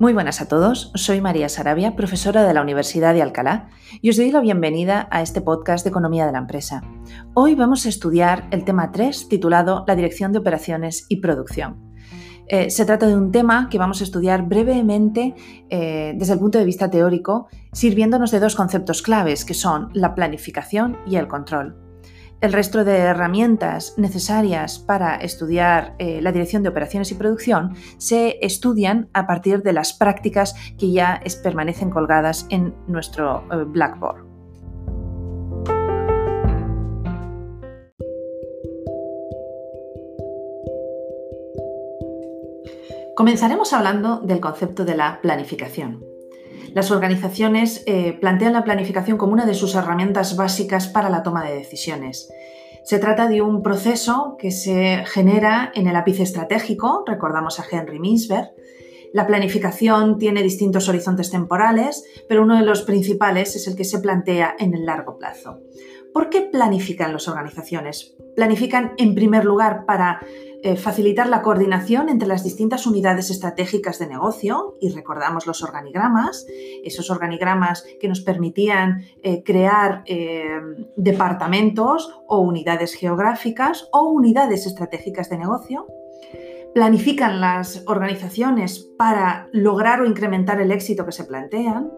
Muy buenas a todos, soy María Sarabia, profesora de la Universidad de Alcalá, y os doy la bienvenida a este podcast de Economía de la Empresa. Hoy vamos a estudiar el tema 3 titulado La Dirección de Operaciones y Producción. Eh, se trata de un tema que vamos a estudiar brevemente eh, desde el punto de vista teórico, sirviéndonos de dos conceptos claves que son la planificación y el control. El resto de herramientas necesarias para estudiar eh, la dirección de operaciones y producción se estudian a partir de las prácticas que ya permanecen colgadas en nuestro eh, Blackboard. Comenzaremos hablando del concepto de la planificación. Las organizaciones eh, plantean la planificación como una de sus herramientas básicas para la toma de decisiones. Se trata de un proceso que se genera en el ápice estratégico, recordamos a Henry Mintzberg. La planificación tiene distintos horizontes temporales, pero uno de los principales es el que se plantea en el largo plazo. ¿Por qué planifican las organizaciones? Planifican en primer lugar para eh, facilitar la coordinación entre las distintas unidades estratégicas de negocio y recordamos los organigramas, esos organigramas que nos permitían eh, crear eh, departamentos o unidades geográficas o unidades estratégicas de negocio. Planifican las organizaciones para lograr o incrementar el éxito que se plantean.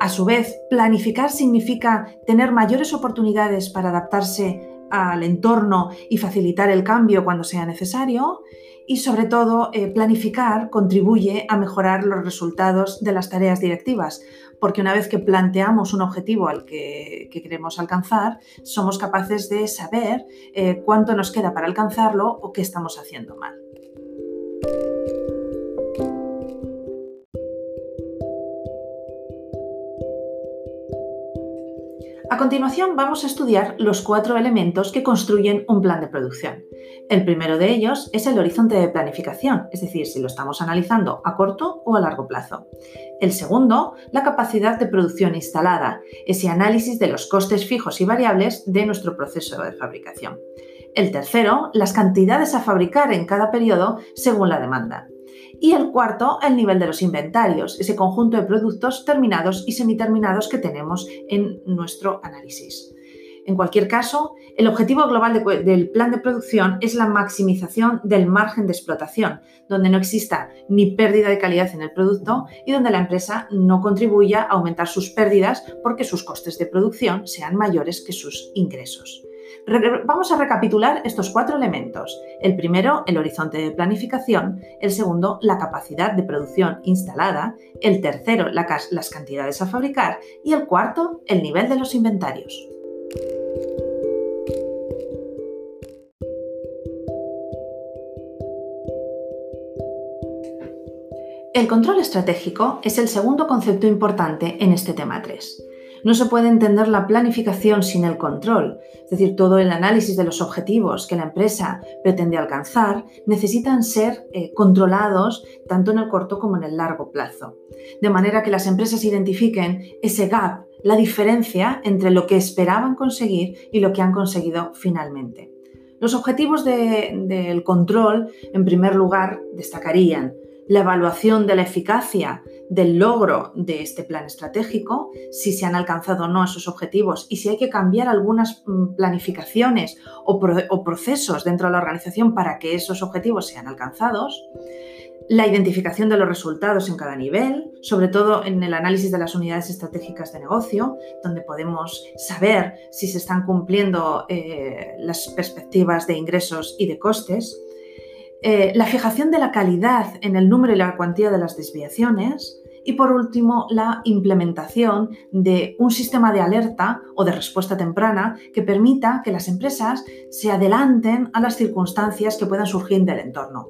A su vez, planificar significa tener mayores oportunidades para adaptarse al entorno y facilitar el cambio cuando sea necesario. Y sobre todo, eh, planificar contribuye a mejorar los resultados de las tareas directivas, porque una vez que planteamos un objetivo al que, queremos alcanzar, somos capaces de saber eh, cuánto nos queda para alcanzarlo o qué estamos haciendo mal. A continuación vamos a estudiar los cuatro elementos que construyen un plan de producción. El primero de ellos es el horizonte de planificación, es decir, si lo estamos analizando a corto o a largo plazo. El segundo, la capacidad de producción instalada, ese análisis de los costes fijos y variables de nuestro proceso de fabricación. El tercero, las cantidades a fabricar en cada periodo según la demanda. Y el cuarto, el nivel de los inventarios, ese conjunto de productos terminados y semiterminados que tenemos en nuestro análisis. En cualquier caso, el objetivo global del plan de producción es la maximización del margen de explotación, donde no exista ni pérdida de calidad en el producto y donde la empresa no contribuya a aumentar sus pérdidas porque sus costes de producción sean mayores que sus ingresos. Vamos a recapitular estos cuatro elementos. El primero, el horizonte de planificación. El segundo, la capacidad de producción instalada. El tercero, las cantidades a fabricar. Y el cuarto, el nivel de los inventarios. El control estratégico es el segundo concepto importante en este tema 3. No se puede entender la planificación sin el control, es decir, todo el análisis de los objetivos que la empresa pretende alcanzar necesitan ser eh, controlados tanto en el corto como en el largo plazo, de manera que las empresas identifiquen ese gap, la diferencia entre lo que esperaban conseguir y lo que han conseguido finalmente. Los objetivos del control, en primer lugar, destacarían la evaluación de la eficacia del logro de este plan estratégico, si se han alcanzado o no esos objetivos y si hay que cambiar algunas mm, planificaciones o, procesos dentro de la organización para que esos objetivos sean alcanzados, la identificación de los resultados en cada nivel, sobre todo en el análisis de las unidades estratégicas de negocio, donde podemos saber si se están cumpliendo eh, las perspectivas de ingresos y de costes, eh, la fijación de la calidad en el número y la cuantía de las desviaciones y por último la implementación de un sistema de alerta o de respuesta temprana que permita que las empresas se adelanten a las circunstancias que puedan surgir del entorno.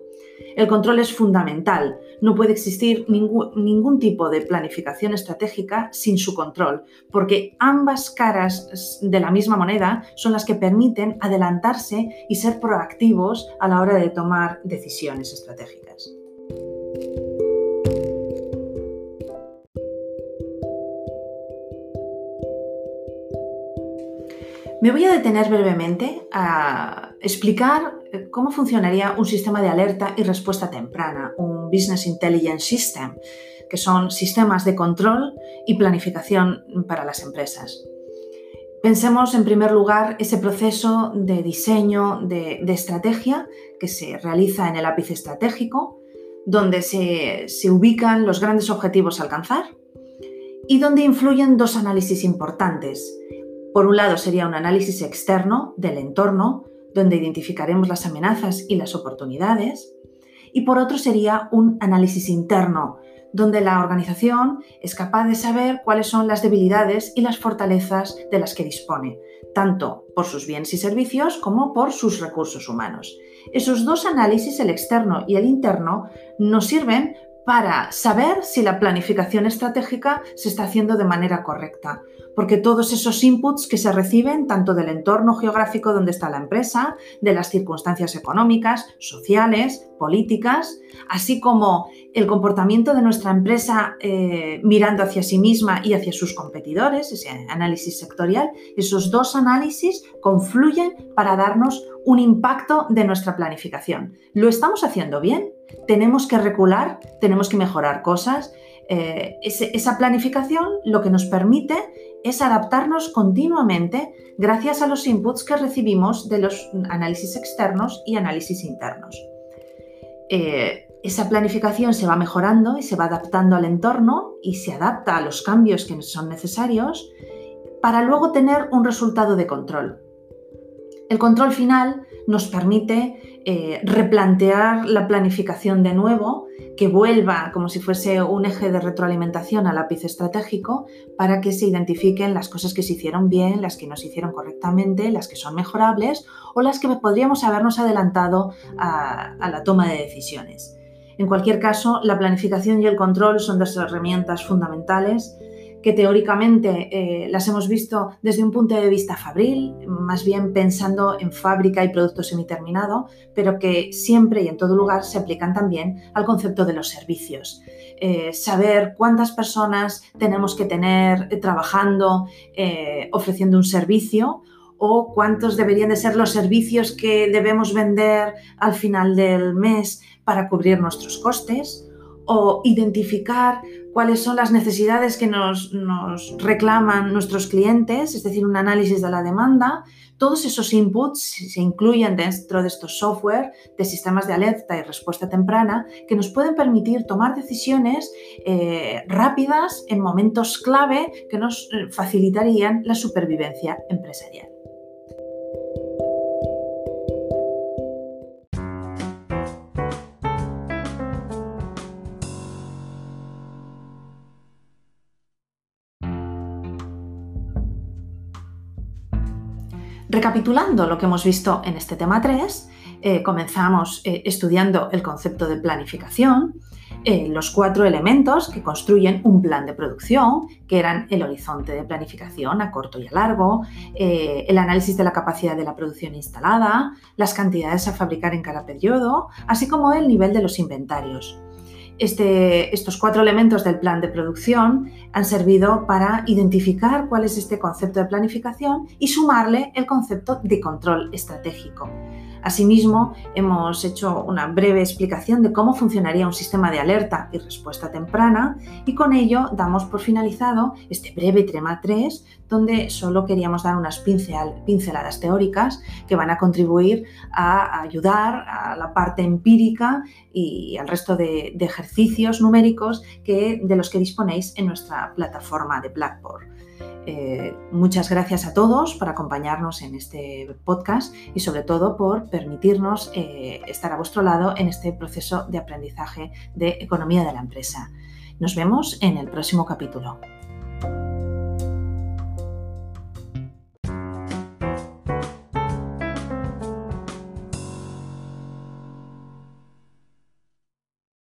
El control es fundamental. No puede existir ningún, tipo de planificación estratégica sin su control, porque ambas caras de la misma moneda son las que permiten adelantarse y ser proactivos a la hora de tomar decisiones estratégicas. Me voy a detener brevemente a explicar cómo funcionaría un sistema de alerta y respuesta temprana, un Business Intelligence System, que son sistemas de control y planificación para las empresas. Pensemos en primer lugar ese proceso de diseño de, estrategia que se realiza en el ápice estratégico, donde se, se ubican los grandes objetivos a alcanzar y donde influyen dos análisis importantes. Por un lado sería un análisis externo del entorno, donde identificaremos las amenazas y las oportunidades, y por otro sería un análisis interno, donde la organización es capaz de saber cuáles son las debilidades y las fortalezas de las que dispone, tanto por sus bienes y servicios como por sus recursos humanos. Esos dos análisis, el externo y el interno, nos sirven para saber si la planificación estratégica se está haciendo de manera correcta. Porque todos esos inputs que se reciben, tanto del entorno geográfico donde está la empresa, de las circunstancias económicas, sociales, políticas, así como el comportamiento de nuestra empresa eh, mirando hacia sí misma y hacia sus competidores, ese análisis sectorial, esos dos análisis confluyen para darnos un impacto de nuestra planificación. ¿Lo estamos haciendo bien? ¿Tenemos que recular? ¿Tenemos que mejorar cosas? Eh, esa planificación lo que nos permite es adaptarnos continuamente gracias a los inputs que recibimos de los análisis externos y análisis internos. Eh, esa planificación se va mejorando y se va adaptando al entorno y se adapta a los cambios que son necesarios para luego tener un resultado de control. El control final nos permite eh, replantear la planificación de nuevo, que vuelva como si fuese un eje de retroalimentación al lápiz estratégico para que se identifiquen las cosas que se hicieron bien, las que no se hicieron correctamente, las que son mejorables o las que podríamos habernos adelantado a la toma de decisiones. En cualquier caso, la planificación y el control son dos herramientas fundamentales que teóricamente eh, las hemos visto desde un punto de vista fabril, más bien pensando en fábrica y producto semiterminado, pero que siempre y en todo lugar se aplican también al concepto de los servicios. Eh, saber cuántas personas tenemos que tener eh, trabajando, ofreciendo un servicio o cuántos deberían de ser los servicios que debemos vender al final del mes para cubrir nuestros costes o identificar cuáles son las necesidades que nos, reclaman nuestros clientes, es decir, un análisis de la demanda. Todos esos inputs se incluyen dentro de estos software de sistemas de alerta y respuesta temprana que nos pueden permitir tomar decisiones eh, rápidas en momentos clave que nos eh, facilitarían la supervivencia empresarial. Recapitulando lo que hemos visto en este tema 3, eh, comenzamos eh, estudiando el concepto de planificación, eh, los cuatro elementos que construyen un plan de producción, que eran el horizonte de planificación a corto y a largo, el análisis de la capacidad de la producción instalada, las cantidades a fabricar en cada periodo, así como el nivel de los inventarios. Este, estos cuatro elementos del plan de producción han servido para identificar cuál es este concepto de planificación y sumarle el concepto de control estratégico. Asimismo, hemos hecho una breve explicación de cómo funcionaría un sistema de alerta y respuesta temprana y con ello damos por finalizado este breve tema 3 donde solo queríamos dar unas pinceladas teóricas que van a contribuir a ayudar a la parte empírica y al resto de, ejercicios numéricos que, de los que disponéis en nuestra plataforma de Blackboard. Eh, muchas gracias a todos por acompañarnos en este podcast y sobre todo por permitirnos eh, estar a vuestro lado en este proceso de aprendizaje de economía de la empresa. Nos vemos en el próximo capítulo.